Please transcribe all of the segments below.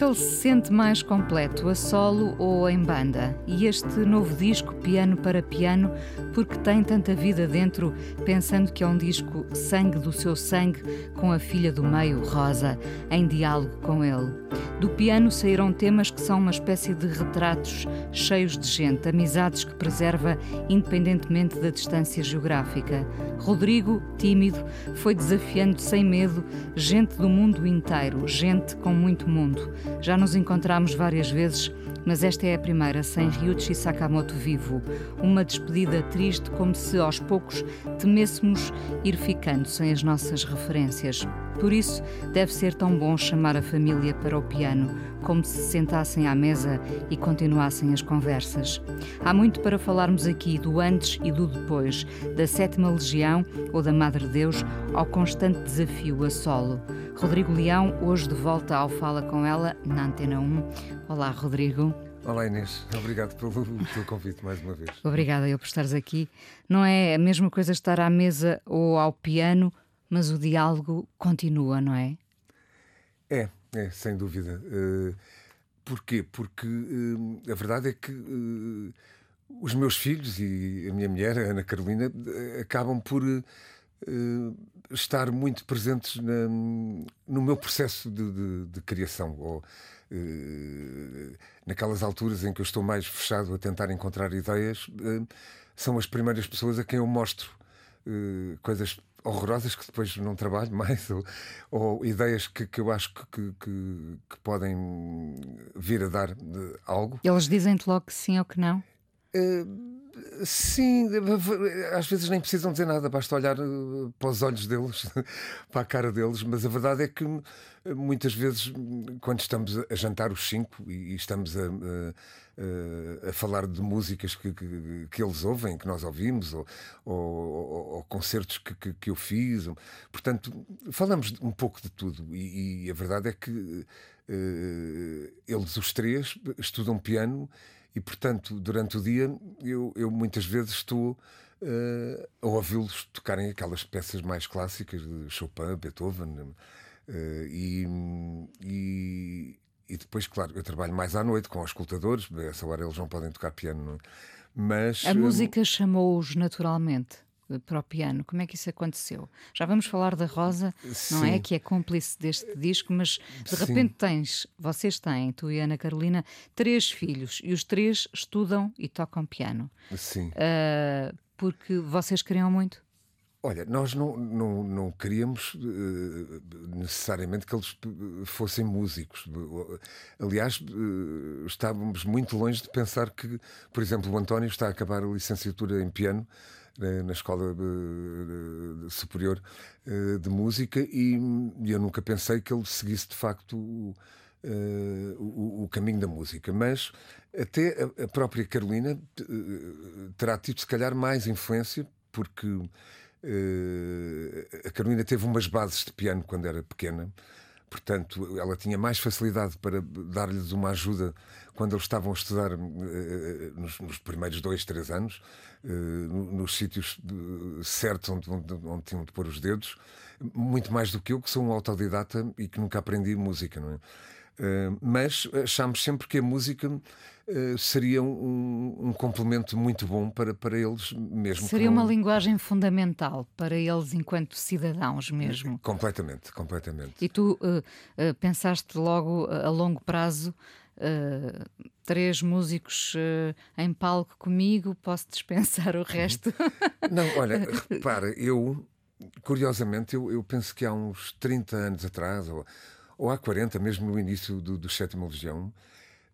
Que ele se sente mais completo, a solo ou em banda? E este novo disco, Piano para Piano, porque tem tanta vida dentro, pensando que é um disco sangue do seu sangue, com a filha do meio, Rosa, em diálogo com ele. Do piano saíram temas que são uma espécie de retratos cheios de gente, amizades que preserva independentemente da distância geográfica. Rodrigo, tímido, foi desafiando sem medo gente do mundo inteiro, gente com muito mundo. Já nos encontramos várias vezes mas esta é a primeira sem Ryuichi Sakamoto vivo. Uma despedida triste, como se aos poucos temêssemos ir ficando sem as nossas referências. Por isso, deve ser tão bom chamar a família para o piano, como se sentassem à mesa e continuassem as conversas. Há muito para falarmos aqui do antes e do depois, da Sétima Legião ou da Madre Deus ao constante desafio a solo. Rodrigo Leão, hoje de volta ao Fala com ela, na Antena 1. Olá, Rodrigo. Olá Inês, obrigado pelo teu convite mais uma vez. Obrigada eu por estares aqui. Não é a mesma coisa estar à mesa ou ao piano, mas o diálogo continua, não é? É, é, sem dúvida. Uh, porquê? Porque uh, a verdade é que uh, os meus filhos e a minha mulher, a Ana Carolina, acabam por estar muito presentes na, no meu processo de, de, de criação. Ou, naquelas alturas em que eu estou mais fechado a tentar encontrar ideias, são as primeiras pessoas a quem eu mostro coisas horrorosas que depois não trabalho mais, ou, ou ideias que, que, eu acho que, que, que, podem vir a dar algo. Eles dizem-te logo que sim ou que não? Uh, Sim, às vezes nem precisam dizer nada, basta olhar eh, para os olhos deles, para a cara deles, mas a verdade é que eh, muitas vezes, quando estamos a jantar os cinco e estamos a, a, a falar de músicas que, que, que, eles ouvem, que nós ouvimos, ou, ou, ou concertos que, que, que, eu fiz, portanto, falamos um pouco de tudo, e, e a verdade é que uh, eles, os três, estudam piano e, portanto, durante o dia, eu, eu muitas vezes estou uh, a ouvi-los tocarem aquelas peças mais clássicas de Chopin, Beethoven. Uh, e, e, e, depois, claro, eu trabalho mais à noite com os escutadores, a essa hora eles não podem tocar piano. É? Mas, a música chamou-os naturalmente para o piano. Como é que isso aconteceu? Já vamos falar da Rosa, Sim. não é? Que é cúmplice deste disco, mas de Sim. repente tens, vocês têm, tu e Ana Carolina, três filhos e os três estudam e tocam piano. Sim. Uh, porque vocês queriam muito? Olha, nós não, não, não queríamos uh, necessariamente que eles fossem músicos. Aliás, uh, estávamos muito longe de pensar que, por exemplo, o António está a acabar a licenciatura em piano na Escola Superior eh, de Música e, eu nunca pensei que ele seguisse de facto o, eh, o, o caminho da música. Mas até a, a própria Carolina eh, terá tido, se calhar, mais influência, porque a Carolina teve umas bases de piano quando era pequena portanto, ela tinha mais facilidade para dar-lhes uma ajuda quando eles estavam a estudar uh, nos, nos, primeiros dois, três anos, uh, nos sítios certos onde, onde, onde, tinham de pôr os dedos, muito mais do que eu, que sou um autodidata e que nunca aprendi música, não é? Uh, mas achamos sempre que a música uh, seria um, um, complemento muito bom para, para eles mesmo. Seria uma linguagem fundamental para eles enquanto cidadãos mesmo. Completamente, completamente. E tu uh, pensaste logo a longo prazo três músicos em palco comigo, posso dispensar o resto? Não, olha, repara, eu, curiosamente, eu, eu penso que há uns 30 anos atrás, ou ou há 40, mesmo no início do, do Sétima Legião,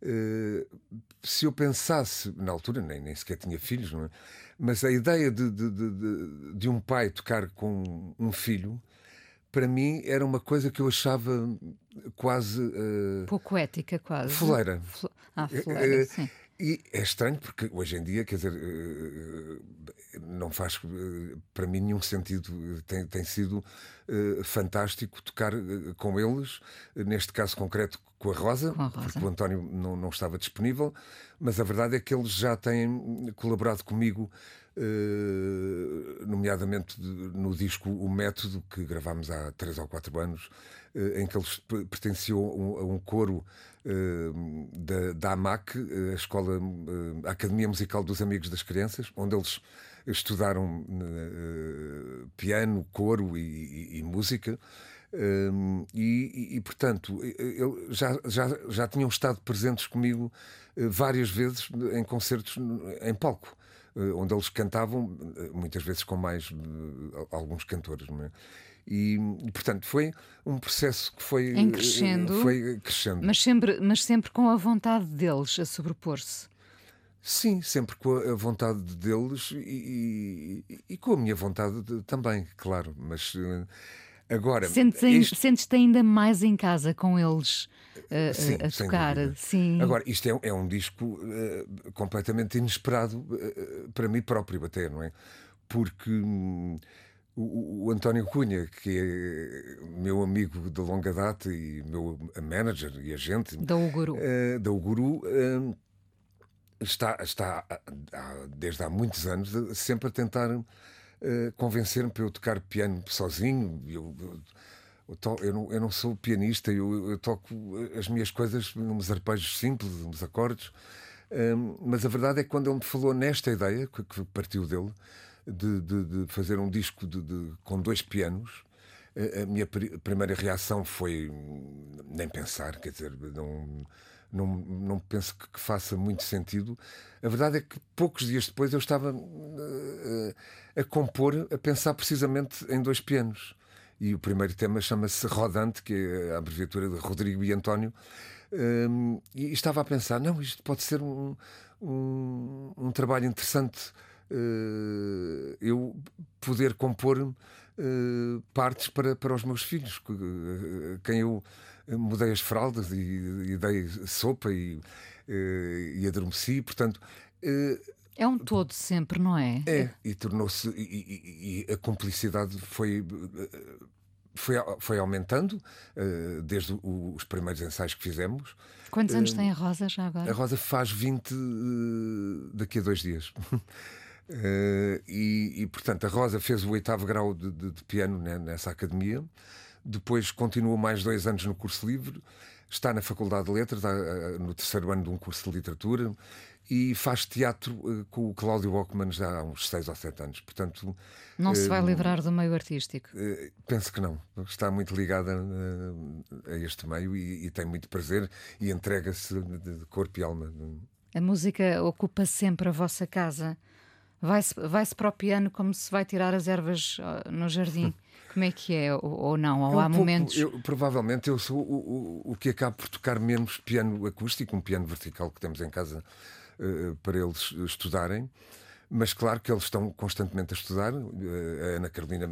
uh, se eu pensasse, na altura nem, nem sequer tinha filhos, não é? mas a ideia de, de, de, de um pai tocar com um filho para mim era uma coisa que eu achava quase. Uh, Pouco ética, quase. Foleira. Fl ah, foleira, uh, sim. E é estranho porque hoje em dia, quer dizer, não faz para mim nenhum sentido. Tem, tem sido fantástico tocar com eles, neste caso concreto com a Rosa, com a Rosa. porque o António não, não estava disponível, mas a verdade é que eles já têm colaborado comigo. Uh, nomeadamente no disco O Método, que gravámos há três ou quatro anos, uh, em que eles pertenciam a um, coro da, da AMAC, a Escola, a Academia Musical dos Amigos das Crianças, onde eles estudaram piano, coro e, e, e música. Um, e, e, portanto, eu, já, já, já tinham estado presentes comigo uh, várias vezes em concertos em palco, uh, onde eles cantavam, muitas vezes com mais uh, alguns cantores. É? E, portanto, foi um processo que foi, em crescendo, foi crescendo. Mas, sempre, mas sempre com a vontade deles a sobrepor-se. Sim, sempre com a vontade deles e, e, e com a minha vontade de, também, claro. Mas Agora, sentes-te isto... sentes ainda mais em casa com eles uh, sim, a tocar. Sim. Agora, isto é, é um disco uh, completamente inesperado uh, para mim próprio, até, não é? Porque. Um, o, o, António Cunha, que é meu amigo de longa data e meu manager e agente da Uguru, da Uguru está, está desde há muitos anos sempre a tentar uh, convencer-me para eu tocar piano sozinho. Eu, eu, eu, to, eu, não, eu não sou pianista, eu, toco as minhas coisas nos arpejos simples, nos acordes. Mas a verdade é que quando ele me falou nesta ideia, que, que partiu dele, de, de, de, fazer um disco de, com dois pianos, a, a minha pr primeira reação foi nem pensar, quer dizer, não não, não penso que, que, faça muito sentido. A verdade é que poucos dias depois eu estava uh, a compor, a pensar precisamente em dois pianos. E o primeiro tema chama-se Rodante, que é a abreviatura de Rodrigo e António. Um, e estava a pensar: não, isto pode ser um, um, um trabalho interessante. Uh, eu poder compor uh, partes para, para os meus filhos, quem eu mudei as fraldas e, e dei sopa e, e adormeci, portanto. É um todo sempre, não é? É, e tornou-se. E, e, a cumplicidade foi. Foi, foi aumentando uh, desde o, os primeiros ensaios que fizemos. Quantos anos uh, tem a Rosa já agora? A Rosa faz 20 uh, daqui a dois dias. e, e, portanto, a Rosa fez o oitavo grau de, de, de piano né, nessa academia. Depois continuou mais dois anos no curso livre, está na Faculdade de Letras, no terceiro ano de um curso de literatura, e faz teatro uh, com o Cláudio Walkman já há uns seis ou sete anos. Portanto, não uh, se vai eh, livrar do meio artístico? Uh, penso que não. Está muito ligada a este meio e, tem muito prazer e entrega-se de corpo e alma. A música ocupa sempre a vossa casa. Vai-se vai para o piano como se vai tirar as ervas no jardim. Como é que é? Ou, ou não? Ou um há momentos. Eu, provavelmente eu sou o, o, o, que acaba por tocar menos piano acústico, um piano vertical que temos em casa uh, para eles estudarem. Mas claro que eles estão constantemente a estudar. Uh, a Ana Carolina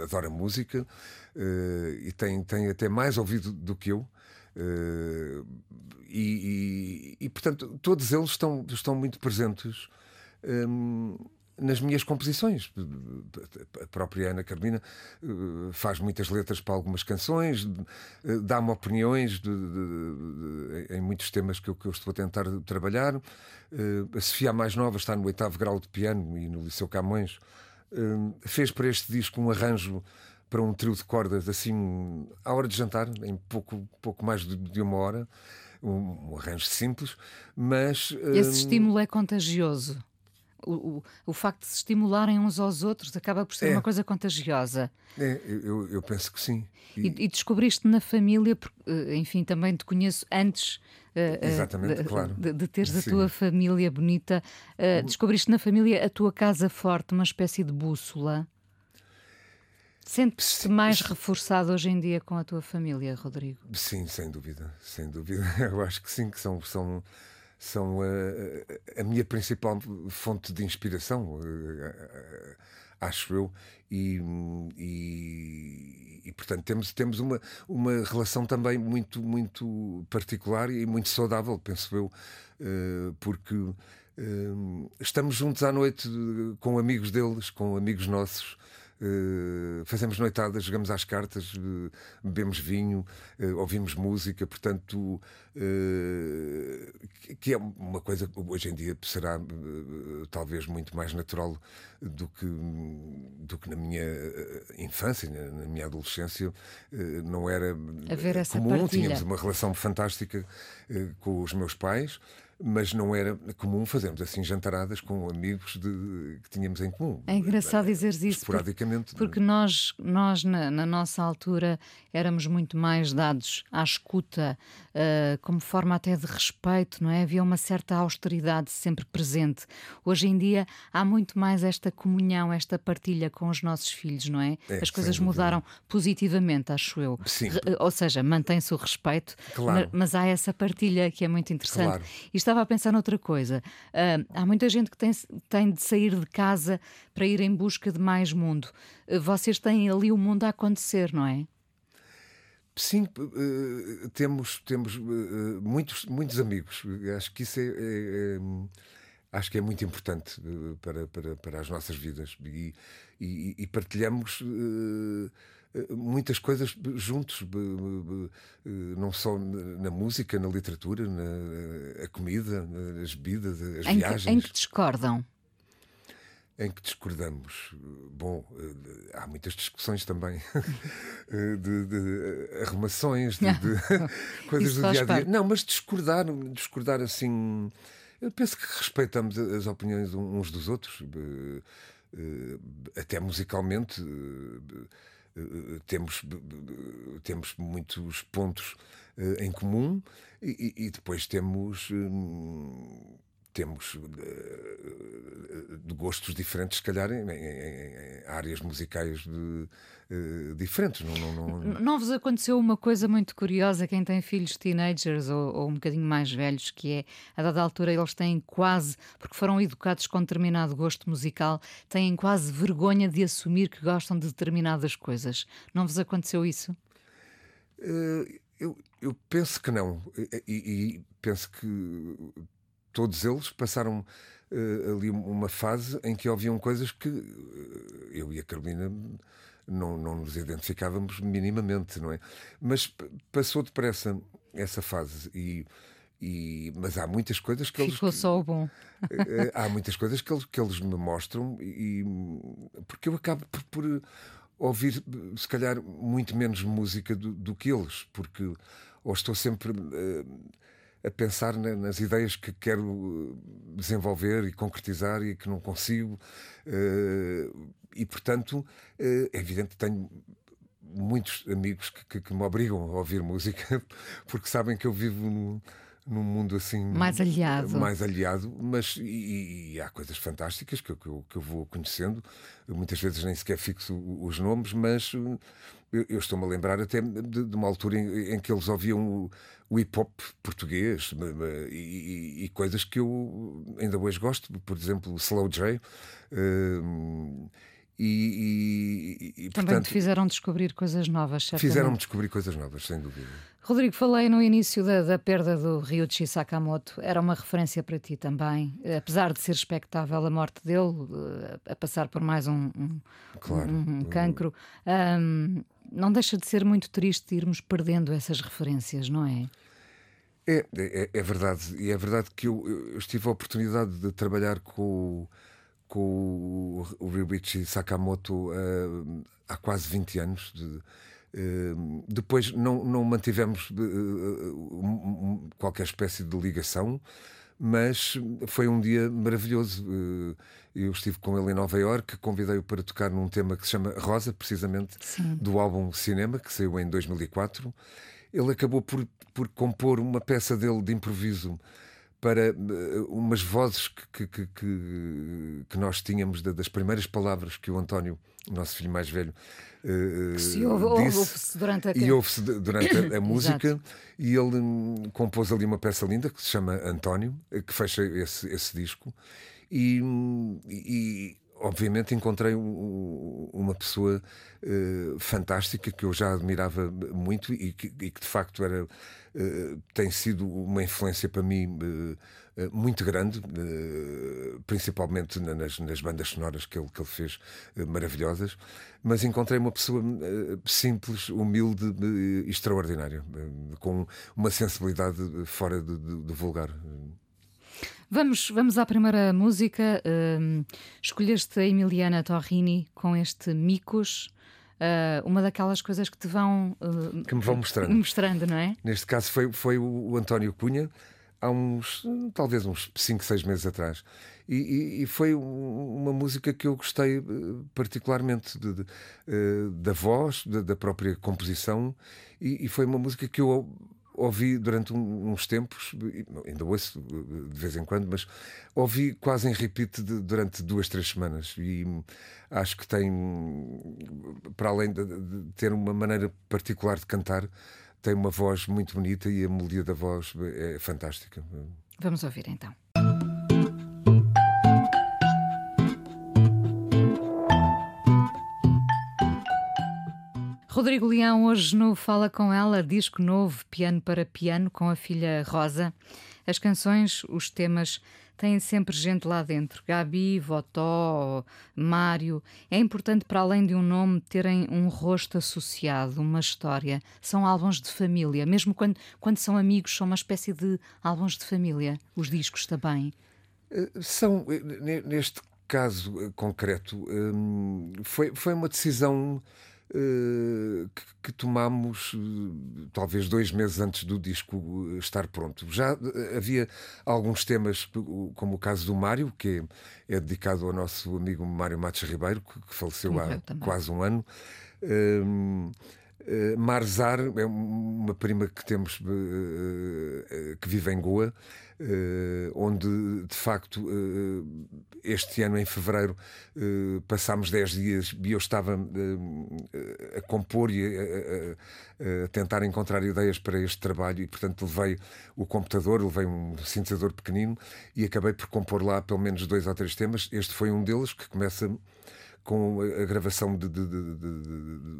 adora música uh, e tem, tem até mais ouvido do que eu. E, e, e, portanto, todos eles estão, estão muito presentes. Um, nas minhas composições. A própria Ana Carmina eh, faz muitas letras para algumas canções, eh, dá-me opiniões de, de, de, em muitos temas que eu, que eu, estou a tentar trabalhar. Eh, a Sofia, mais nova, está no oitavo grau de piano e no Liceu Camões. Fez para este disco um arranjo para um trio de cordas, assim, à hora de jantar, em pouco, pouco mais de uma hora. Um arranjo simples, mas. Esse estímulo é contagioso o, o, o, facto de se estimularem uns aos outros acaba por ser é. uma coisa contagiosa. É, eu, eu penso que sim. E, e, e descobriste na família, eh, enfim, também te conheço antes eh, eh, Exatamente, de, claro. de, de teres sim. a tua família bonita. Uh, descobriste na família a tua casa forte, uma espécie de bússola. Sentes-te mais reforçado hoje em dia com a tua família, Rodrigo? Sim, sem dúvida, sem dúvida. Eu acho que sim, que são, são são a, a minha principal fonte de inspiração. acho eu, e, e, e, portanto temos, temos uma, uma relação também muito, muito particular e muito saudável, penso eu, porque estamos juntos à noite com amigos deles, com amigos nossos. Uh, fazemos noitadas, jogamos às cartas, uh, bebemos vinho, uh, ouvimos música, portanto, que, é uma coisa que hoje em dia será talvez muito mais natural do que, do que na minha infância, na minha adolescência, não era comum. Partilha. Tínhamos uma relação fantástica com os meus pais mas não era comum fazermos assim jantaradas com amigos de, que tínhamos em comum. É engraçado dizeres isso. Esporadicamente. Porque, porque nós, nós na, na, nossa altura, éramos muito mais dados à escuta, uh, como forma até de respeito, não é? Havia uma certa austeridade sempre presente. Hoje em dia há muito mais esta comunhão, esta partilha com os nossos filhos, não é? é As coisas mudaram positivamente, acho eu. Sim. Re, ou seja, mantém-se o respeito, claro. mas, mas, há essa partilha que é muito interessante. Claro. Isto estava a pensar noutra coisa. Uh, há muita gente que tem, tem de sair de casa para ir em busca de mais mundo. Uh, vocês têm ali o mundo a acontecer, não é? Sim, uh, temos, temos muitos, muitos amigos. Acho que isso é, é, é acho que é muito importante para, para, para as nossas vidas e, e, e partilhamos uh, muitas coisas juntos, não só na música, na literatura, na comida, nas bebidas, as em viagens. Que, em que discordam? Em que discordamos? Bom, há muitas discussões também de, de arrumações, de, de coisas do dia a dia. Não, mas discordar, discordar assim. Eu penso que respeitamos as opiniões uns dos outros, até musicalmente temos, temos muitos pontos em comum e, e depois temos hum, temos de gostos diferentes, se calhar, em, em, em áreas musicais de, uh, diferentes. Não, não, não... não vos aconteceu uma coisa muito curiosa, quem tem filhos teenagers ou, ou, um bocadinho mais velhos, que é, a dada altura, eles têm quase, porque foram educados com determinado gosto musical, têm quase vergonha de assumir que gostam de determinadas coisas. Não vos aconteceu isso? Uh, eu, eu penso que não. E, e penso que todos eles passaram uh, ali uma fase em que ouviam coisas que uh, eu e a Carolina não, não nos identificávamos minimamente, não é? Mas passou depressa essa fase e. E, mas há muitas coisas que Ficou eles. Ficou só o bom. Eh, há muitas coisas que eles, que eles me mostram, e, porque eu acabo por, por ouvir, se calhar, muito menos música do, do que eles, porque ou estou sempre uh, a pensar nas ideias que quero eh, desenvolver e concretizar e que não consigo. Eh, e, portanto, eh, é evidente que tenho muitos amigos que, que, que, me obrigam a ouvir música porque sabem que eu vivo num, num mundo assim mais aliado, mais aliado mas e, e há coisas fantásticas que, que, eu, que eu vou conhecendo. Muitas vezes nem sequer fixo os nomes, mas eu, eu estou-me a lembrar até de, de uma altura em, em, que eles ouviam o, hip hop português e, e, coisas que eu ainda hoje gosto, por exemplo, Slow J. Uh, e, e, e, Também portanto, te fizeram descobrir coisas novas, Fizeram-me descobrir coisas novas, sem dúvida. Rodrigo, falei no início da, da perda do Ryuichi Sakamoto. Era uma referência para ti também, apesar de ser expectável a morte dele, eh, a passar por mais um, um, claro. um, um cancro. Um, não deixa de ser muito triste irmos perdendo essas referências, não é? É, é, é verdade. E é verdade que eu, eu, tive a oportunidade de trabalhar com, com o Ryuichi Sakamoto uh, há quase 20 anos. De, uh, depois não, não mantivemos uh, qualquer espécie de ligação, mas foi um dia maravilhoso. Eu estive com ele em Nova Iorque, convidei-o para tocar num tema que se chama Rosa, precisamente, Sim. do álbum Cinema, que saiu em 2004. Ele acabou por, por compor uma peça dele de improviso para uh, umas vozes que, que, que, que nós tínhamos das primeiras palavras que o António, o nosso filho mais velho, uh, se ouve, disse, ouve durante a... e ouve-se durante a, a música. E ele um, compôs ali uma peça linda que se chama António, que fecha esse, esse disco. E, e obviamente encontrei um, uma pessoa uh, fantástica que eu já admirava muito e que, e que de facto era uh, tem sido uma influência para mim uh, muito grande, principalmente nas, nas, bandas sonoras que ele, que ele fez, maravilhosas. Mas encontrei uma pessoa simples, humilde e extraordinária, com uma sensibilidade fora do vulgar. Vamos, vamos à primeira música. Uh, escolheste a Emiliana Torrini com este Micos. Uh, uma daquelas coisas que te vão uh, que me vão mostrando. mostrando, não é? Neste caso foi, foi o António Cunha, há uns talvez uns 5, 6 meses atrás. E, e, e, foi uma música que eu gostei eh, particularmente de, de, uh, da voz, de, da própria composição, e, e, foi uma música que eu ouvi durante uns tempos, ainda ouço de vez em quando, mas ouvi quase em repeat de, durante duas, três semanas. E acho que tem, para além de, de, ter uma maneira particular de cantar, tem uma voz muito bonita e a melodia da voz é fantástica. Vamos ouvir então. Rodrigo Leão hoje no Fala Com Ela, disco novo, piano para piano, com a filha Rosa. As canções, os temas, têm sempre gente lá dentro. Gabi, Votó, Mário. É importante, para além de um nome, terem um rosto associado, uma história. São álbuns de família. Mesmo quando, quando são amigos, são uma espécie de álbuns de família. Os discos também. Eh, são, eh, neste caso eh, concreto, foi, foi uma decisão que, que tomámos eh, talvez dois meses antes do disco eh, estar pronto. Já havia alguns temas, como o caso do Mário, que é, é dedicado ao nosso amigo Mário Matos Ribeiro, que, que faleceu há quase um ano. Um, Uh, Marzar é uma prima que temos uh, uh, que vive em Goa, onde de facto este ano em fevereiro passámos 10 dias e eu estava a compor e a, tentar encontrar ideias para este trabalho e portanto levei o computador, levei um sintetizador pequenino e acabei por compor lá pelo menos dois ou três temas. Este foi um deles que começa com a gravação de, de, de,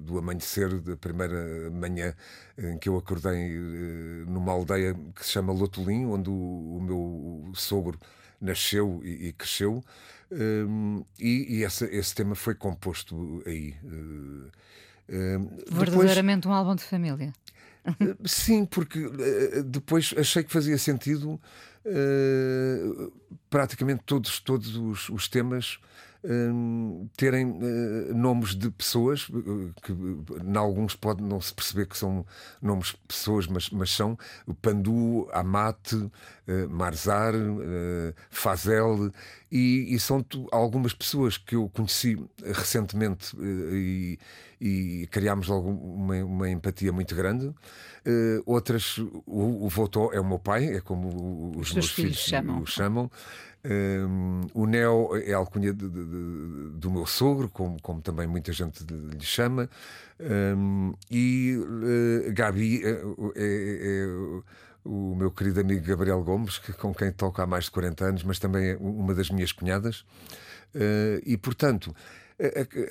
do amanhecer da primeira manhã em que eu acordei eh, numa aldeia que se chama Lotolim, onde o, o meu sogro nasceu e, e cresceu, um, e, e essa, esse tema foi composto aí. Um, Verdadeiramente depois, um álbum de família. Eh, sim, porque depois achei que fazia sentido uh, praticamente todos, todos os, os temas Hum, terem uh, nomes de pessoas uh, que em alguns pode não se perceber que são nomes de pessoas, mas, mas são Pandu, Amate, uh, Marzar, Fazel e, e são algumas pessoas que eu conheci recentemente e, e criámos logo uma, uma empatia muito grande. outras, o, o Votó é o meu pai, é como os, os meus filhos, filhos chamam. o chamam. Um, o Neo é a alcunha de, de, de, do meu sogro, como, como também muita gente lhe chama, um, e uh, Gabi é, é, é, o meu querido amigo Gabriel Gomes, que, com quem toco há mais de 40 anos, mas também é uma das minhas cunhadas, uh, e portanto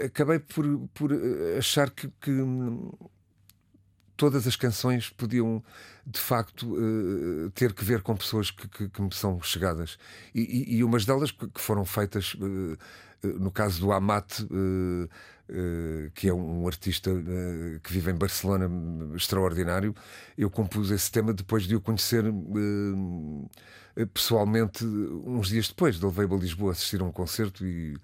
acabei por, por achar que, que todas as canções podiam de facto uh, ter que ver com pessoas que, que, que me são chegadas. E, e, e, umas delas que foram feitas uh, no caso do Amat que é um artista que vive em Barcelona extraordinário eu compus esse tema depois de o conhecer pessoalmente uns dias depois. Levei-o a Lisboa assistir a um concerto e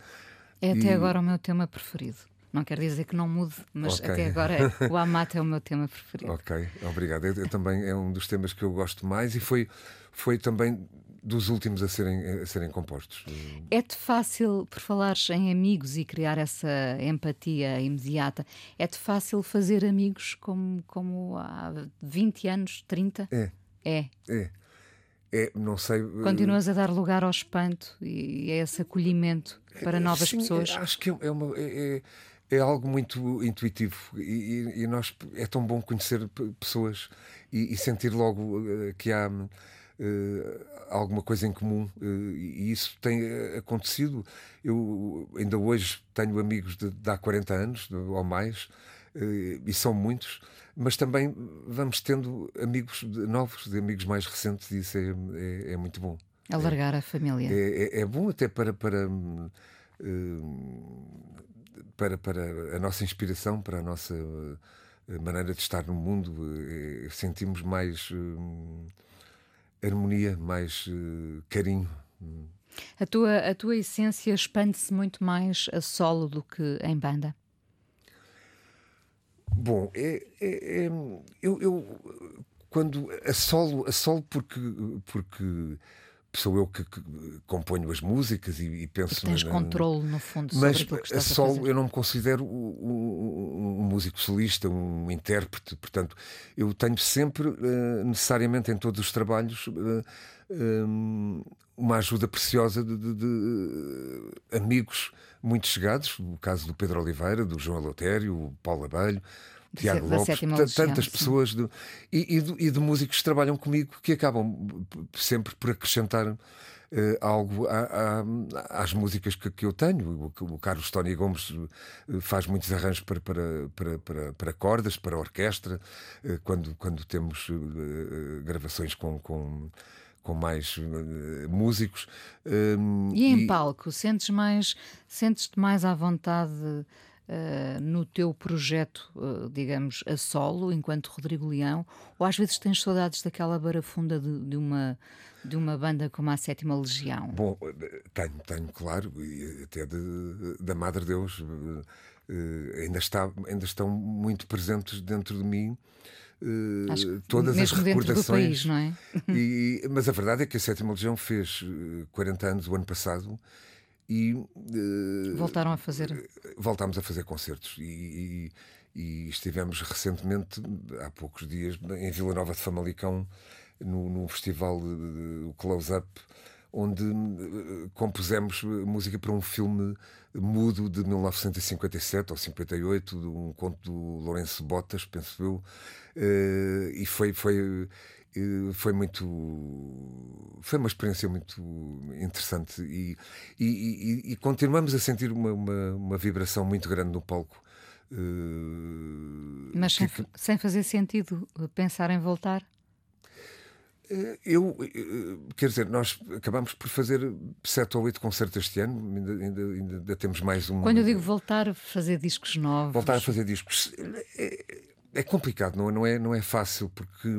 é até e... agora o meu tema preferido não quer dizer que não mude, mas okay. até agora é, o Amate é o meu tema preferido. Ok, obrigado. Eu, eu, também é um dos temas que eu gosto mais e foi, foi também dos últimos a serem, a serem compostos. É-te fácil, por falares em amigos e criar essa empatia imediata, é-te fácil fazer amigos como, como há 20 anos, 30? É. É. É. É, não sei. Continuas a dar lugar ao espanto e a esse acolhimento para novas Sim, pessoas. Acho que é, uma, é, é é algo muito intuitivo e, e, nós é tão bom conhecer pessoas e, e sentir logo uh, que há alguma coisa em comum e isso tem acontecido. Eu ainda hoje tenho amigos de, de há 40 anos ou mais e são muitos mas também vamos tendo amigos novos, de amigos mais recentes, e isso é, é, é muito bom. Alargar é, a família. É, é, é, bom até para, para, eh, para, para a nossa inspiração, para a nossa eh, maneira de estar no mundo. Eh, sentimos mais harmonia, mais carinho. A tua, a tua essência expande-se muito mais a solo do que em banda? Bom, é, é, é eu, eu, quando a solo, a solo porque, porque sou eu que, que componho as músicas e, e penso. E tens na, controle, no fundo, mas sobre que a solo eu não me considero um, um, músico solista, um intérprete, portanto, eu tenho sempre, uh, necessariamente em todos os trabalhos, uh, eh, um, uma ajuda preciosa de, de, de, amigos muito chegados, o caso do Pedro Oliveira, do João Alotério, o Paulo Abelho, Tiago Lopes, tantas pessoas de, e, e, de, e, de, músicos que trabalham comigo que acabam sempre por acrescentar uh, algo a, a, às músicas que, que eu tenho. O, o, Carlos Tony Gomes eh, faz muitos arranjos para, para, para, para, para cordas, para orquestra, uh, quando, quando temos uh, gravações com, com com mais uh, músicos. Uh, e em e... palco, sentes mais, sentes-te mais à vontade uh, no teu projeto, digamos, a solo, enquanto Rodrigo Leão, ou às vezes tens saudades daquela barafunda de, de uma de uma banda como a Sétima Legião? Bom, tenho, tenho, claro, e até de, da Madre Deus, ainda, está, ainda estão muito presentes dentro de mim uh, todas as recordações. País, não é? e, mas a verdade é que a Sétima Legião fez 40 eh, anos o ano passado e uh, voltaram a fazer? voltámos a fazer concertos. E, e, e, estivemos recentemente há poucos dias em Vila Nova de Famalicão no, no festival o Close Up onde uh, compusemos música para um filme mudo de 1957 ou 58, de um conto do Lourenço Botas, penso eu, uh, e foi, foi, foi muito. Foi uma experiência muito interessante e, e, e, continuamos a sentir uma, uma, uma, vibração muito grande no palco. Uh, Mas sem, que... sem fazer sentido pensar em voltar? Eh, eu, eh, quer dizer, nós acabamos por fazer sete ou oito concertos este ano, ainda, ainda, ainda, temos mais um. Quando eu digo voltar a fazer discos novos. Voltar a fazer discos. É, é complicado, não é, não, é, não é fácil, porque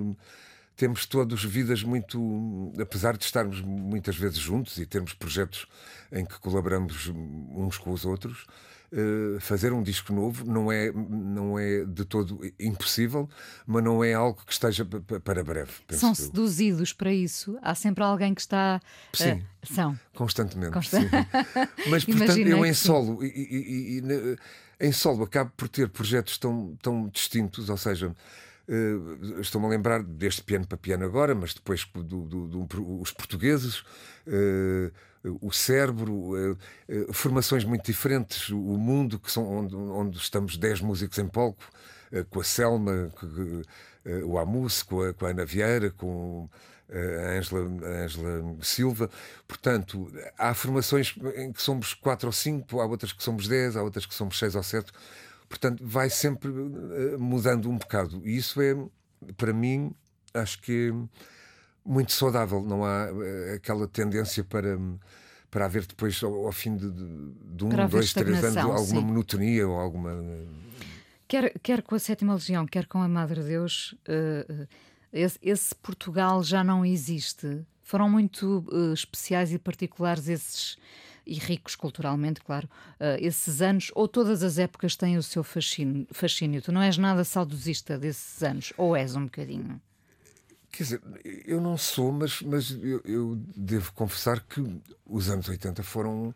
temos todos vidas muito. Apesar de estarmos muitas vezes juntos e termos projetos em que colaboramos uns com os outros eh, fazer um disco novo não é, não é de todo impossível, mas não é algo que esteja para breve. São seduzidos para isso? Há sempre alguém que está. Eh, sim. Uh, são. Constantemente. Constant... Sim. Mas, portanto, eu em solo, e, e, e, em solo acabo por ter projetos tão, tão distintos, ou seja. Uh, Estou-me a lembrar deste piano para piano agora, mas depois do, do, do, os portugueses, uh, o cérebro, uh, formações muito diferentes, o mundo, que são onde, onde estamos 10 músicos em palco, com a Selma, com, o Amus, com a, com a Ana Vieira, com a Ângela Silva. Portanto, há formações em que somos 4 ou 5, há outras que somos 10, há outras que somos 6 ou 7. Portanto, vai sempre mudando um bocado. E isso é, para mim, acho que é muito saudável. Não há eh, aquela tendência para para haver depois, ao, ao fim de, de, um, dois, três anos, alguma sim. monotonia ou alguma. Quer, quer com a Sétima Legião, quer com a Madre Deus, uh, esse, esse, Portugal já não existe. Foram muito uh, especiais e particulares esses, e ricos culturalmente, claro, uh, esses anos, ou todas as épocas têm o seu fascínio, fascínio. Tu não és nada saudosista desses anos, ou és um bocadinho? Quer dizer, eu não sou, mas, mas eu, eu, devo confessar que os anos 80 foram,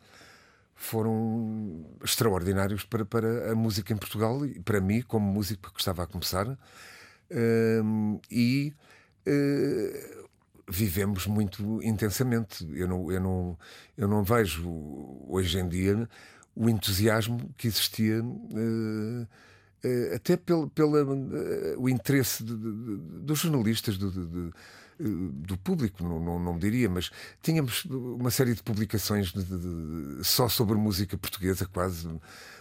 foram extraordinários para, para a música em Portugal e para mim, como músico que estava a começar. Um, e uh, vivemos muito intensamente. Eu não, eu, não, eu não vejo hoje em dia o entusiasmo que existia. Uh, até pelo, pelo uh, o interesse de, de, dos jornalistas, de, do público, não, não, não me diria, mas tínhamos uma série de publicações de, de, de, só sobre música portuguesa, quase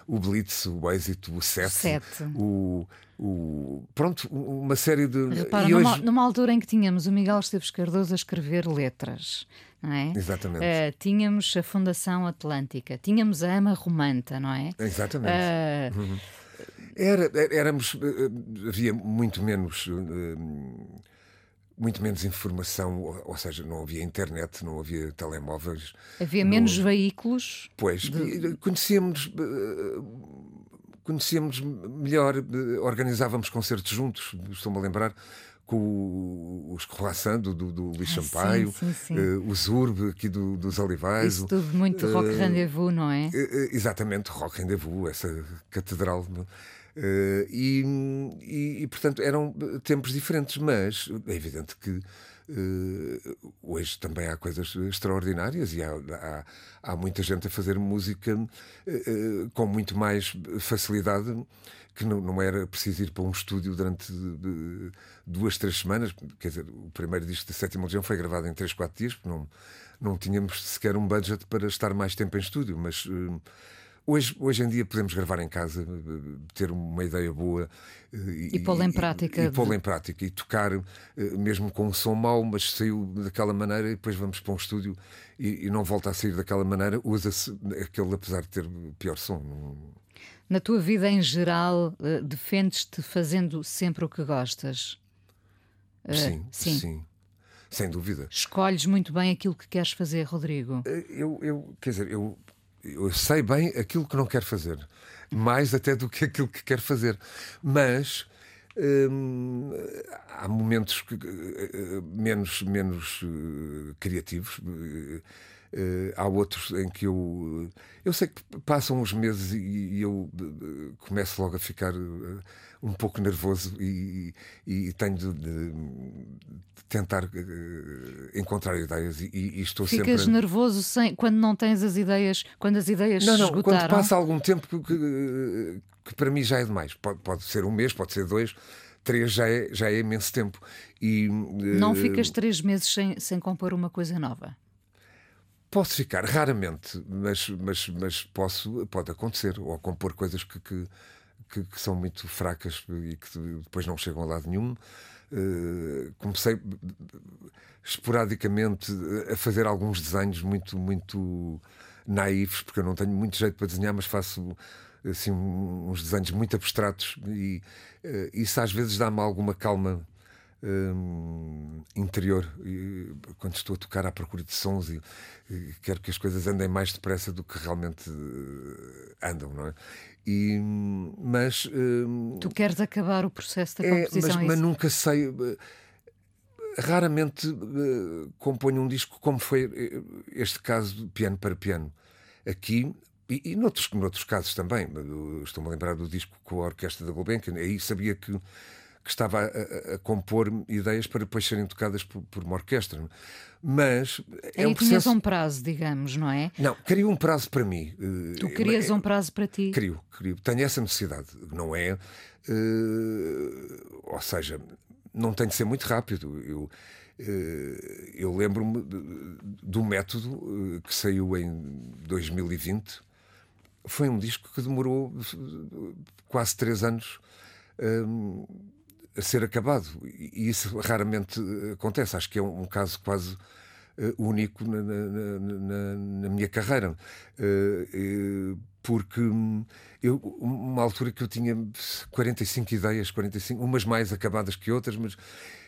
o Blitz, o Êxito, o Sete, Sete. O, o, pronto, uma série de. Repara, numa, hoje... numa, altura em que tínhamos o Miguel Esteves Cardoso a escrever letras. Não é? Exatamente. Uh, tínhamos a Fundação Atlântica, tínhamos a Ama Romanta, não é? Exatamente. Uh... Uhum. Era, éramos, eh, havia muito menos muito menos informação, ou, seja, não havia internet, não havia telemóveis. Havia menos veículos? Pois, de... conhecíamos. Eh, conhecíamos melhor, eh, organizávamos concertos juntos, estou-me a lembrar, com os Croissant do, do, do Luís ah, Sampaio, sim, sim, sim. Uh, o Zurb aqui do, dos Olivais. Isso tudo muito uh, rock rendezvous, não é? Uh, exatamente, rock rendezvous, essa catedral. Uh, e, e, e, portanto, eram tempos diferentes, mas é evidente que uh, hoje também há coisas extraordinárias e há, há, há muita gente a fazer música uh, com muito mais facilidade que não, não, era preciso ir para um estúdio durante duas, três semanas. Quer dizer, o primeiro disco da Sétima Legião foi gravado em três, quatro dias, porque não, não tínhamos sequer um budget para estar mais tempo em estúdio, mas Hoje, hoje em dia podemos gravar em casa, ter uma ideia boa e, e pô-la em prática. E, e pô-la em prática e tocar, eh, mesmo com um som mau, mas saiu daquela maneira e depois vamos para um estúdio e, e não volta a sair daquela maneira, usa-se aquele, apesar de ter pior som. Na tua vida em geral, eh, defendes-te fazendo sempre o que gostas? Eh, sim, sim. sim. Sem dúvida. Escolhes muito bem aquilo que queres fazer, Rodrigo. Eu, eu quer dizer, eu eu sei bem aquilo que não quero fazer, mais até do que aquilo que quero fazer. Mas hum, há momentos que, uh, menos, menos uh, criativos. Há outros em que eu. Eu sei que passam uns meses e, e eu começo logo a ficar um pouco nervoso e, e, e tenho de, de, tentar uh, encontrar ideias e, e estou Ficas sempre. Ficas nervoso sem, quando não tens as ideias, quando as ideias não, não, esgotaram? Quando passa algum tempo que, que, que, para mim já é demais. Pode, pode ser um mês, pode ser dois. Três já é, já é imenso tempo. E, uh, não ficas três meses sem, sem compor uma coisa nova? Posso ficar, raramente, mas, mas, mas posso, pode acontecer, ou compor coisas que, que, que, que, são muito fracas e que depois não chegam a lado nenhum. Uh, comecei esporadicamente a fazer alguns desenhos muito, muito naivos, porque eu não tenho muito jeito para desenhar, mas faço assim uns desenhos muito abstratos e uh, isso às vezes dá-me alguma calma um, interior e, quando estou a tocar à procura de sons e, e, quero que as coisas andem mais depressa do que realmente uh, andam, não é? E, mas um, tu queres acabar o processo da é, composição? Mas, é mas nunca sei. Uh, raramente uh, componho um disco como foi este caso de piano para piano. Aqui e, e noutros, noutros casos também. Estou-me a lembrar do disco com a Orquestra da Gulbenkian. Aí sabia que que estava a, a, compor ideias para depois serem tocadas por, por uma orquestra. Mas é um processo... tinhas um prazo, digamos, não é? Não, queria um prazo para mim. Tu eh, querias é, um prazo para ti? Queria, queria. Tenho essa necessidade, não é? Uh, ou seja, não tem de ser muito rápido. Eu, uh, eu lembro-me do método que saiu em 2020. Foi um disco que demorou quase três anos a ser acabado. E isso raramente eh, acontece. Acho que é um, caso quase uh, único na, na, na, na, minha carreira. Uh, porque hum, eu, uma altura que eu tinha 45 ideias, 45, umas mais acabadas que outras, mas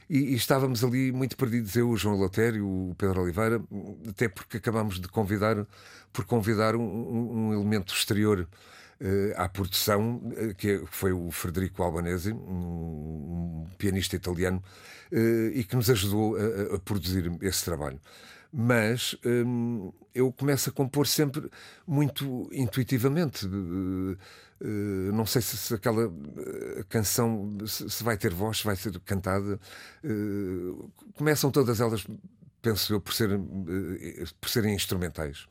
e, e, estávamos ali muito perdidos, eu, o João Lotério, o Pedro Oliveira, até porque acabámos de convidar, por convidar um, um, um elemento exterior à produção, uh, que foi o Frederico Albanese, um, pianista italiano, uh, e que nos ajudou a, a, produzir esse trabalho. Mas um, eu começo a compor sempre muito intuitivamente. não sei se, se aquela canção se, se, vai ter voz, se vai ser cantada. começam todas elas, penso eu, por serem, por serem instrumentais.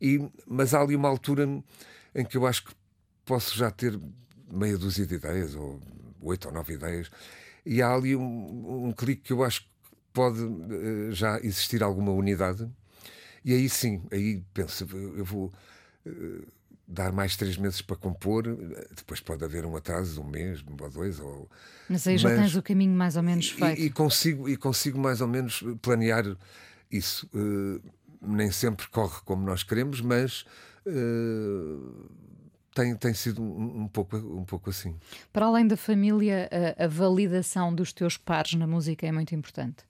E, mas há ali uma altura em que eu acho que posso já ter meia dúzia de ideias, ou oito ou nove ideias, e há ali um, um clique que eu acho pode uh, já existir alguma unidade. E aí sim, aí penso, eu vou uh, dar mais três meses para compor, depois pode haver um atraso de um mês, ou dois. Ou... Mas aí já Mas, tens o caminho mais ou menos feito. E, e, consigo, e consigo mais ou menos planear isso. Uh, nem sempre corre como nós queremos, mas tem, tem sido um, um, pouco, um pouco assim. Para além da família, a, a validação dos teus pares na música é muito importante.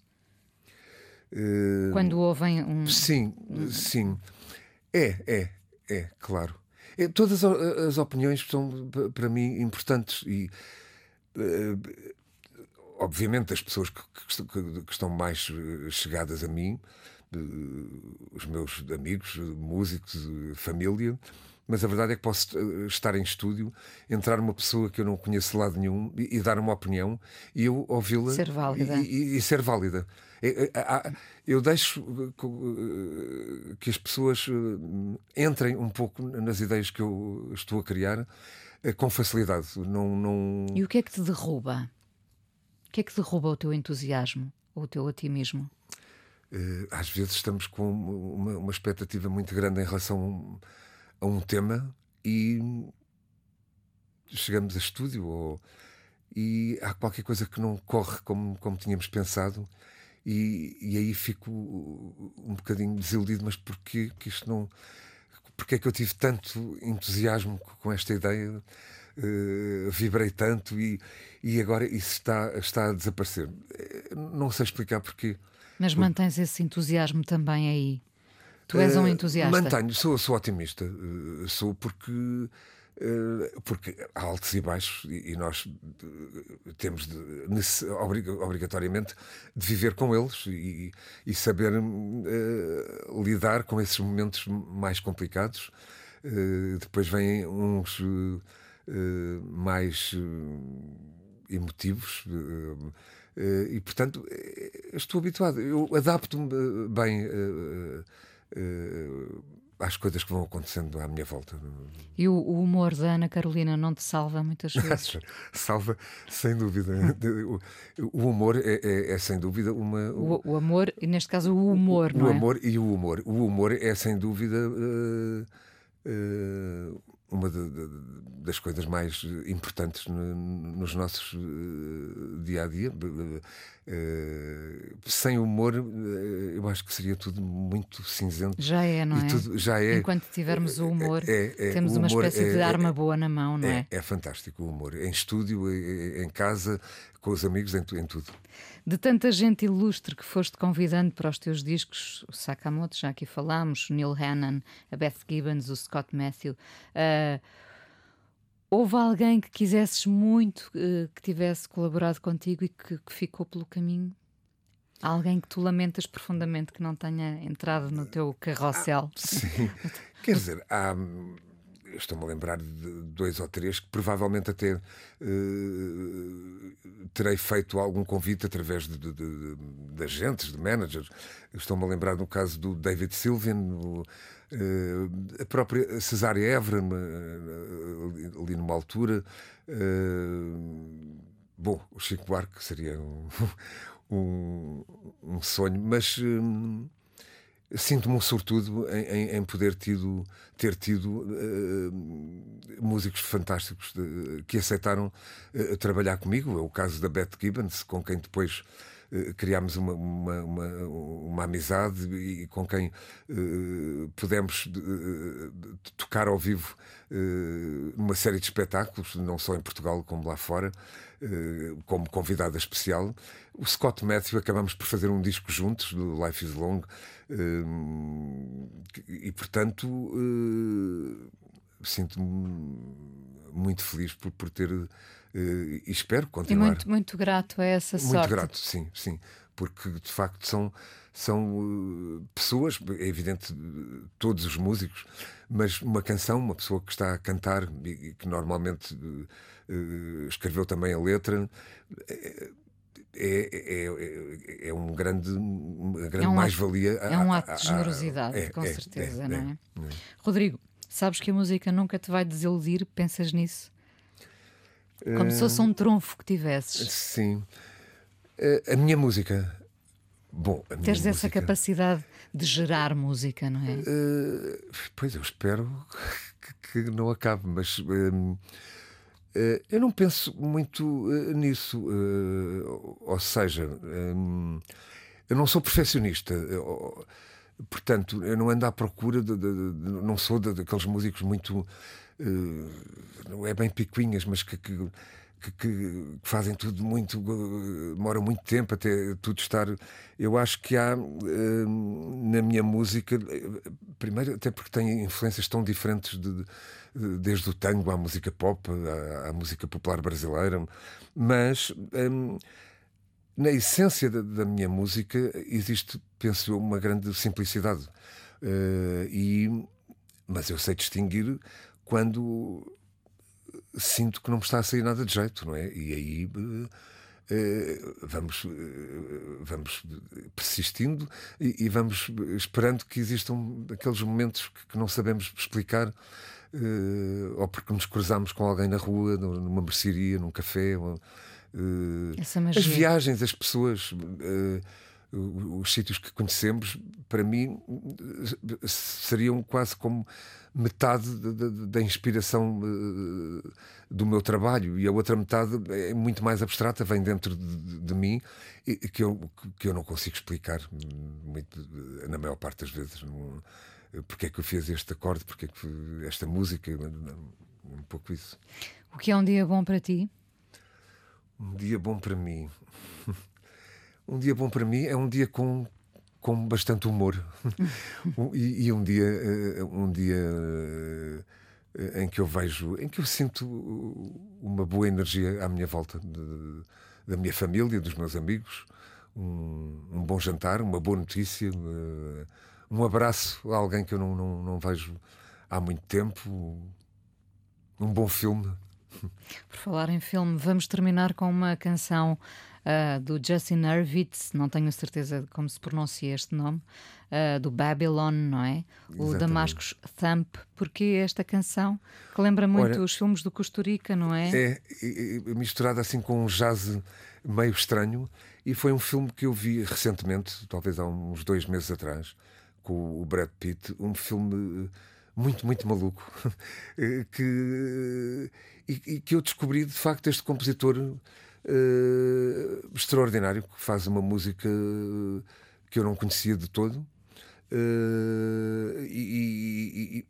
Uh, Quando ouvem um. Sim, sim. É, é, é, claro. É, todas as opiniões são para mim importantes e. Uh, obviamente, as pessoas que, que, que, estão mais eh, chegadas a mim, os meus amigos, músicos, família, mas a verdade é que posso eh, estar em estúdio, entrar uma pessoa que eu não conheço de lado nenhum e, e dar uma opinião e eu ouvi-la ser válida. E, e, e ser válida. Eu deixo eh, que as pessoas eh, entrem um pouco nas ideias que eu estou a criar com facilidade. Não, não... E o que é que te derruba? O que é que derruba o teu entusiasmo ou o teu otimismo? Às vezes estamos com uma, uma expectativa muito grande em relação a um tema e chegamos a estúdio ou, e há qualquer coisa que não corre como, como tínhamos pensado e, e aí fico um bocadinho desiludido, mas porquê que isto não porque é que eu tive tanto entusiasmo com esta ideia? Uh, vibrei tanto e, e agora isso está, está a desaparecer. Eh, não sei explicar porquê mas mantens esse entusiasmo também aí Tu és um eh, entusiasta? Mantenho, sou, sou otimista. Eh, sou porque. Eh, porque há altos e baixos e, nós temos de, obrigatoriamente de viver com eles e, e saber lidar com esses momentos mais complicados. Depois vêm uns mais emotivos. E portanto estou habituado, eu adapto-me bem uh, às coisas que vão acontecendo à minha volta. E o, o, humor da Ana Carolina não te salva muitas vezes? salva, sem dúvida. o, o humor é, é, é, sem dúvida uma. O, o, amor, e neste caso o humor, não é? O amor e o humor. O humor é sem dúvida. Uh, uh, uma de, de, das coisas mais importantes no, nos nossos uh, dia a dia. Uh, sem humor, uh, eu acho que seria tudo muito cinzento. Já é, não é? Tudo, já é. Enquanto tivermos o humor, é, é, temos o humor uma espécie de é, arma boa na mão, não é? É, fantástico o humor. Em estúdio, em casa, com os amigos, em, em tudo. De tanta gente ilustre que foste convidando para os teus discos, o Sakamoto, já aqui falámos, o Neil Hannon, a Beth Gibbons, o Scott Matthew. Uh, houve alguém que quisesses muito uh, que tivesse colaborado contigo e que, que ficou pelo caminho? Alguém que tu lamentas profundamente que não tenha entrado no teu carrossel? Ah, sim. Quer dizer, há estou-me a lembrar de dois ou três que provavelmente até uh, terei feito algum convite através de, de, de, de agentes, de managers. Estou-me a lembrar no caso do David Sylvian, no, uh, a própria Cesária Évora, uh, ali numa altura. bom, o Chico Buarque seria um, um, um sonho, mas sinto-me um sortudo em, em, poder tido, ter tido uh, músicos fantásticos de, que aceitaram uh, trabalhar comigo. É o caso da Beth Gibbons, com quem depois uh, criámos uma, uma, uma, uma, amizade e com quem pudemos tocar ao vivo numa série de espetáculos, não só em Portugal como lá fora. Como convidada especial. O Scott Matthew acabamos por fazer um disco juntos, do Life is Long, e portanto eh, sinto-me muito feliz por, por ter e espero continuar. E muito, muito grato a essa muito sorte. Muito grato, sim, sim, porque de facto são são pessoas, é evidente, todos os músicos, mas uma canção, uma pessoa que está a cantar e que normalmente escreveu também a letra. É, é, é, é, um grande, uma grande é um mais-valia. É um ato de generosidade, é, com é, certeza, não é? Rodrigo, sabes que a música nunca te vai desiludir? Pensas nisso? Como se fosse um trunfo que tivesses. Sim. A minha música Bom, a minha Teres essa música- capacidade de gerar música, não é? Eh, pois eu espero que, que não acabe, mas eh, eu não penso muito eh, nisso. eh, ou seja, hum, eu não sou perfeccionista. eh, portanto, eu não ando à procura, de, de- de- não sou da- daqueles músicos muito. eh, não é bem picuinhas, mas que. que que, que fazem tudo muito, eh, demora muito tempo até tudo estar. Eu acho que há eh, na minha música, eh, primeiro, até porque tem influências tão diferentes, de- desde o tango à música pop, à, à música popular brasileira, mas. hum, na essência da, da minha música existe, penso eu, uma grande simplicidade. Eh, e, mas eu sei distinguir quando sinto que não me está a sair nada de jeito, não é? E aí eh, vamos, vamos persistindo e, vamos esperando que existam aqueles momentos que não sabemos explicar. Eh, ou porque nos cruzamos com alguém na rua, nu- numa mercearia, num café. eh, as viagens, as pessoas, eh, os, os sítios que conhecemos, para mim, seriam quase como metade da- inspiração do meu trabalho e a outra metade é muito mais abstrata, vem dentro de, de mim e que eu, que eu não consigo explicar muito, na maior parte das vezes. Não, porque é que eu fiz este acorde, porque é que esta música, um pouco isso. O que é um dia bom para ti? Um dia bom para mim. Um dia bom para mim é um dia com, com bastante humor. Um- e, e um dia, eh, um dia eh, em que eu vejo, em que eu sinto uma boa energia à minha volta, de- da minha família, dos meus amigos. Um, um bom jantar, uma boa notícia, um abraço a alguém que eu não, não, não vejo há muito tempo, um bom filme. Por falar em filme, vamos terminar com uma canção ah, do Justin Hurwitz, não tenho certeza de como se pronuncia este nome, ah, do Babylon, não é? O Exatamente. Damascus Thump. Porquê esta canção? Que lembra muito Olha, os filmes do Costa Rica, não é? É, e- misturado assim com um jazz meio estranho. E foi um filme que eu vi recentemente, talvez há uns dois meses atrás, com o Brad Pitt. Um filme eh, muito, muito maluco. Eh, que, e, e que eu descobri, de facto, este compositor eh, extraordinário que faz uma música que eu não conhecia de todo. Eh, e, e- e-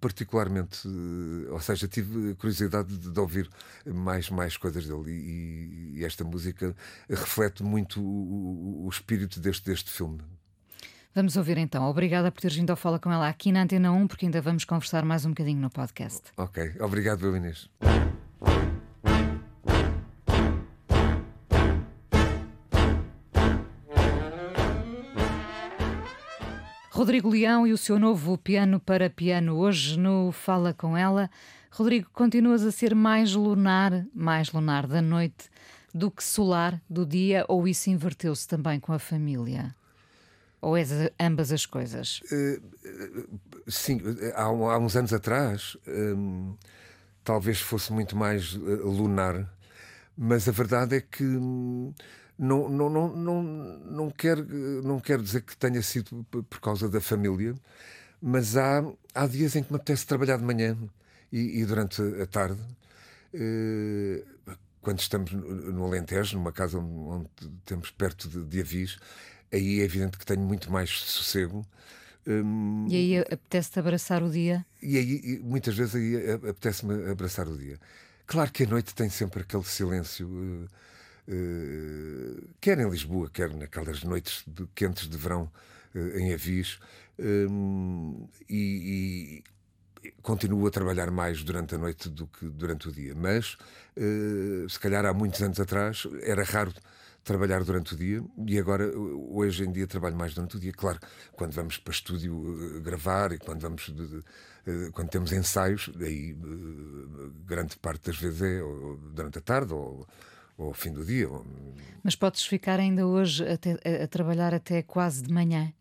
particularmente, eh, ou seja, tive curiosidade de, de ouvir mais, mais coisas dele e, e esta música reflete muito o, o- o espírito deste, deste filme. Vamos ouvir então. Obrigada por teres vindo ao Fala com ela aqui na Antena 1, porque ainda vamos conversar mais um bocadinho no podcast. Ok, obrigado, meu Inês. Rodrigo Leão e o seu novo piano para piano hoje no Fala com ela. Rodrigo, continuas a ser mais lunar, mais lunar da noite do que solar do dia, ou isso inverteu-se também com a família? Ou és ambas as coisas? Sim, há, um- há uns anos atrás hum, talvez fosse muito mais eh, lunar, mas a verdade é que hum, não, não, não, não, não, quero, não quero dizer que tenha sido por causa da família, mas há, há dias em que me apetece trabalhar de manhã e, e durante a tarde. quando estamos no no Alentejo, numa casa onde, onde temos perto de, de Avis, aí é evidente que tenho muito mais sossego. Hum, E aí apetece-te abraçar o dia? e aí, e muitas vezes, aí apetece-me abraçar o dia. Claro que a noite tem sempre aquele silêncio, eh, eh, quer em Lisboa, quer naquelas noites de- quentes de verão eh, em Avis, hum, e, e continuo a trabalhar mais durante a noite do que durante o dia. Mas, se calhar há muitos anos atrás, era raro trabalhar durante o dia e agora hoje em dia trabalho mais durante o dia claro quando vamos para estúdio eh, gravar e quando vamos eh, quando temos ensaios aí eh, grande parte das vezes é durante a tarde ou, ou ao fim do dia ou- Mas podes ficar ainda hoje até- a, trabalhar até quase de manhã?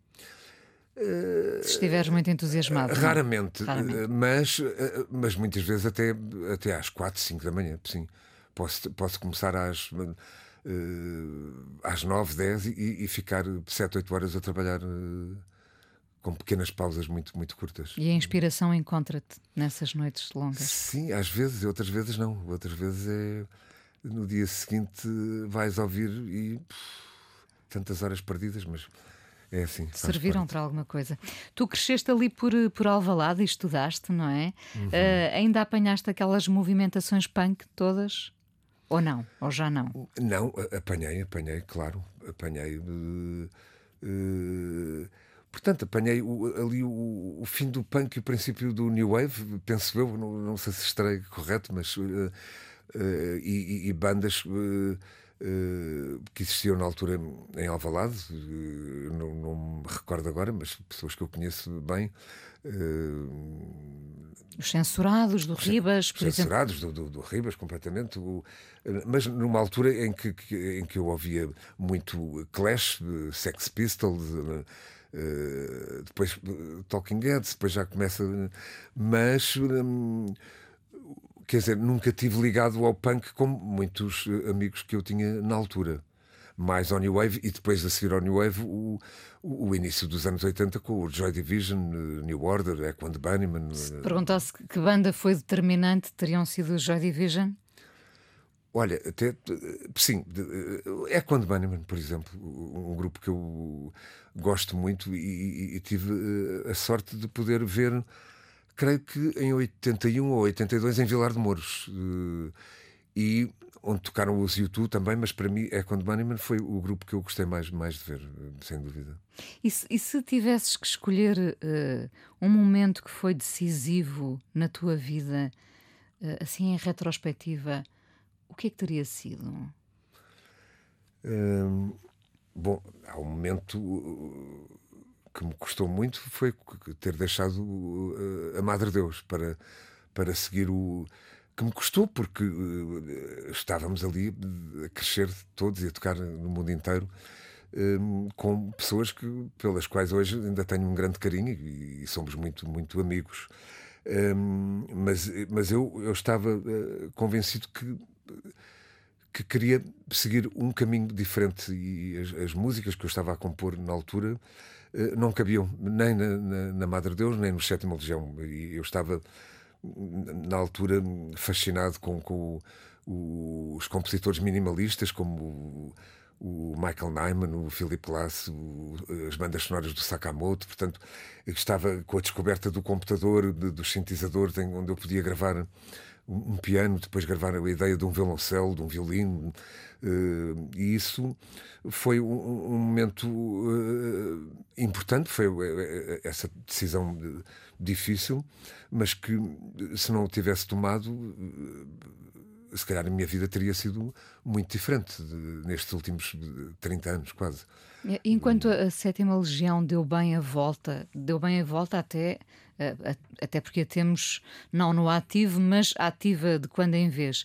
Se estiveres muito entusiasmado. não? Raramente, Raramente. eh, Mas, eh, mas muitas vezes até, até às 4, 5 da manhã, sim. Posso, posso começar às. Eh, às 9, 10 e, e ficar 7, 8 horas a trabalhar uh, com pequenas pausas muito, muito curtas. E a inspiração encontra-te nessas noites longas? Sim, às vezes, outras vezes não. Outras vezes é no dia seguinte vais ouvir e pff, tantas horas perdidas, mas é assim. Serviram para alguma coisa. Tu cresceste ali por, por Alvalade e estudaste, não é? Uhum. Uh, ainda apanhaste aquelas movimentações punk todas? Ou não? Ou já não? Não, apanhei, apanhei, claro. Apanhei. Uh, uh, Portanto, apanhei o, ali o, o, fim do punk e o princípio do New Wave, penso eu, não, não sei se estarei correto, mas. Uh, e, e, bandas. Uh, que existiam na altura em Alvalade, não, não, me recordo agora, mas pessoas que eu conheço bem. Os censurados do Ribas, por censurados exemplo. Do, do, do Ribas, completamente. O, mas numa altura em que, em que eu ouvia muito Clash, Sex Pistols eh, depois Talking Heads, depois já começa. Mas. Quer dizer, nunca tive ligado ao punk como muitos eh, amigos que eu tinha na altura. Mais ao New Wave e depois a seguir ao New Wave o, o, início dos anos 80 com o Joy Division, New Order, Echo and Bunnyman. Se perguntasse que banda foi determinante, teriam sido o Joy Division? Olha, até sim, é quando Bunnyman, por exemplo, um grupo que eu gosto muito e, e, tive eh, a sorte de poder ver, creio que em 81 ou 82 em Vilar de Mouros. Eh, e onde tocaram os YouTube também, mas para mim é quando Bunnyman foi o grupo que eu gostei mais, mais de ver, sem dúvida. E se, e se tivesses que escolher uh, um momento que foi decisivo na tua vida, uh, assim em retrospectiva, o que é que teria sido? Hum, bom, há um momento uh, que me custou muito foi ter deixado uh, a Madre Deus para, para seguir o. que me custou, porque uh, estávamos ali a crescer todos e a tocar no mundo inteiro. Um, com pessoas que, pelas quais hoje ainda tenho um grande carinho e, e somos muito, muito amigos. Um, mas, mas eu, eu estava uh, convencido que que queria seguir um caminho diferente e as, as, músicas que eu estava a compor na altura não cabiam nem na, na, na, Madre Deus nem no Sétima Legião. E eu estava na altura fascinado com, com o, os compositores minimalistas como o, o Michael Nyman, o Philip Glass, o, as bandas sonoras do Sakamoto, portanto, estava com a descoberta do computador, de, dos sintetizadores, onde eu podia gravar um piano, depois gravar a ideia de um violoncelo, de um violino, uh, e isso foi um, momento uh, importante, foi uh, essa decisão difícil, mas que se não tivesse tomado, se calhar a minha vida teria sido muito diferente de, nestes últimos 30 anos, quase. Enquanto a sétima legião deu bem a volta, deu bem a volta até até porque a temos não no ativo, mas ativa de quando em vez.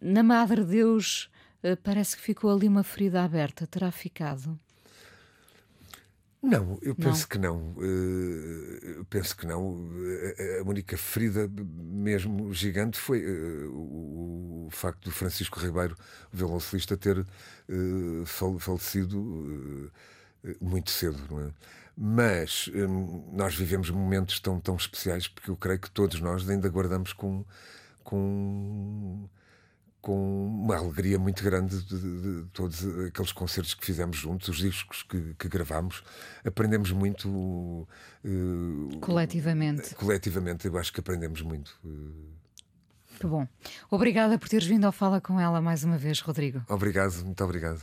Na Madre Deus eh, parece que ficou ali uma ferida aberta. Terá ficado? Não, eu penso não. que não. Eh, eu penso que não. A única ferida mesmo gigante foi eh, o facto do Francisco Ribeiro, o violoncelista, ter falecido muito cedo, não é? Mas nós vivemos momentos tão, tão especiais porque eu creio que todos nós ainda guardamos com, com, com uma alegria muito grande de, de, de todos aqueles concertos que fizemos juntos, os discos que, que gravamos. Aprendemos muito. Uh, coletivamente. Coletivamente, eu acho que aprendemos muito. Que bom. Obrigada por teres vindo ao Fala com ela mais uma vez, Rodrigo. Obrigado, muito obrigado